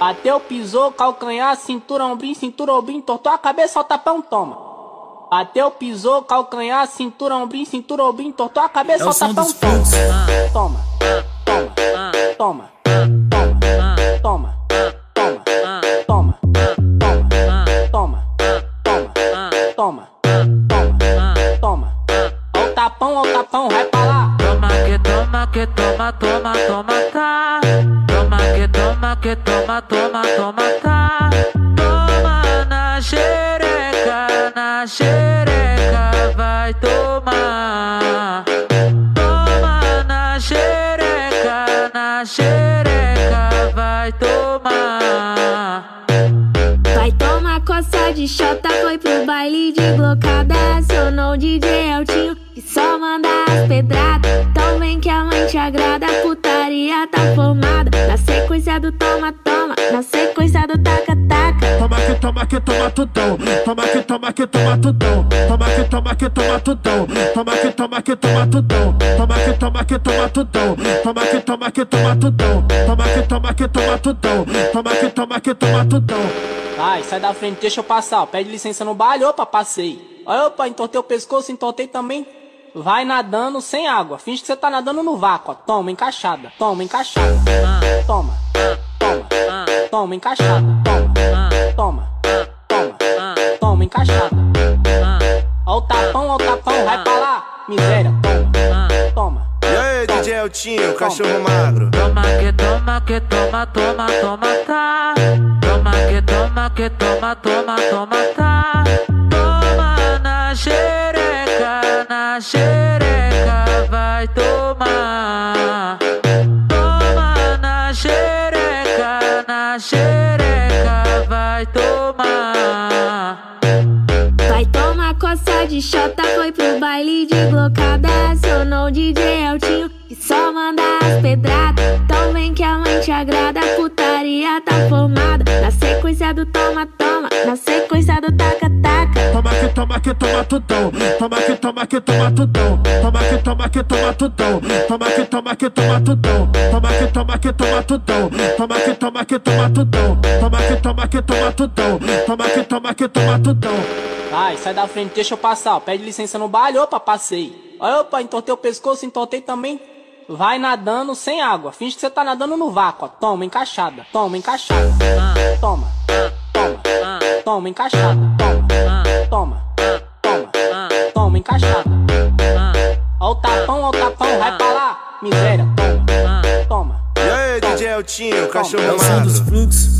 Bateu, pisou, calcanhar, cintura, ombrinho, cintura, ombrinho, tortou a cabeça, o tapão, toma. Bateu, pisou, calcanhar, cintura, ombrinho, cintura, ombrinho, tortou a cabeça, É o tapão, toma. Toma, toma, toma, toma, toma, toma, toma, toma, toma, toma, toma, toma. Ó o tapão, ó o tapão, vai pra lá. Toma que toma que toma, toma, toma, que toma, toma, toma, tá. Toma na xereca, na xereca, vai tomar. Toma na xereca, na xereca, vai tomar. Vai tomar coça de chota, foi pro baile de blocada. Acionou o DJ Eltinho e só manda as pedradas. Então vem que a mãe te agrada, putaria tá formada sequência do toma, toma, na sequência do taca, taca. Toma que toma que toma tudão, toma que toma que toma tudão, toma que toma que toma tudão, toma que toma que toma tudão, toma que toma que toma tudão, toma que toma que toma tudão, toma que toma que toma tudão, toma que toma que toma tudão. Vai, sai da frente, deixa eu passar, pede licença no baile, opa, passei. Opa, entortei o pescoço, entortei também. Vai nadando sem água. Finge que você tá nadando no vácuo. Ó. Toma, encaixada. Toma, encaixada. Toma toma, toma, encaixada. Toma, toma, toma, toma, encaixada. Ó o tapão, ó o tapão, vai pra lá. Miséria, toma, toma. E aí, DJ Eltinho, cachorro magro? Toma que toma que toma, toma, toma, tá. Toma que toma que toma, toma, toma, tá. Toma na xereca, na xereca, vai tomar. Vai tomar. Vai tomar coça de chota, foi pro baile de blocada. Acionou o DJ Eltinho e só manda as pedradas. Então vem que a mãe te agrada, a putaria tá formada. Na sequência do toma, toma, na sequência do. Toma toma que toma tudão. Toma que toma que toma tudão. Toma que toma que toma tudão. Toma que toma que toma tudão. Toma que toma que toma tudão. Toma que toma que toma tudão. Toma que toma que toma tudão. Toma que toma que toma tudão. Vai, sai da frente, deixa eu passar. ó. Pede licença no baile, opa, passei. Opa, entortei o pescoço, entortei também. Vai nadando sem água. Finge que você tá nadando no vácuo, ó. Toma, encaixada. Toma, encaixada. Toma, toma, toma, encaixada. Toma, toma, encaixada. Ó o tapão, ó o tapão, vai pra lá. Miséria, toma, toma. E aí, DJ Eltinho, cachorro É o som dos fluxos.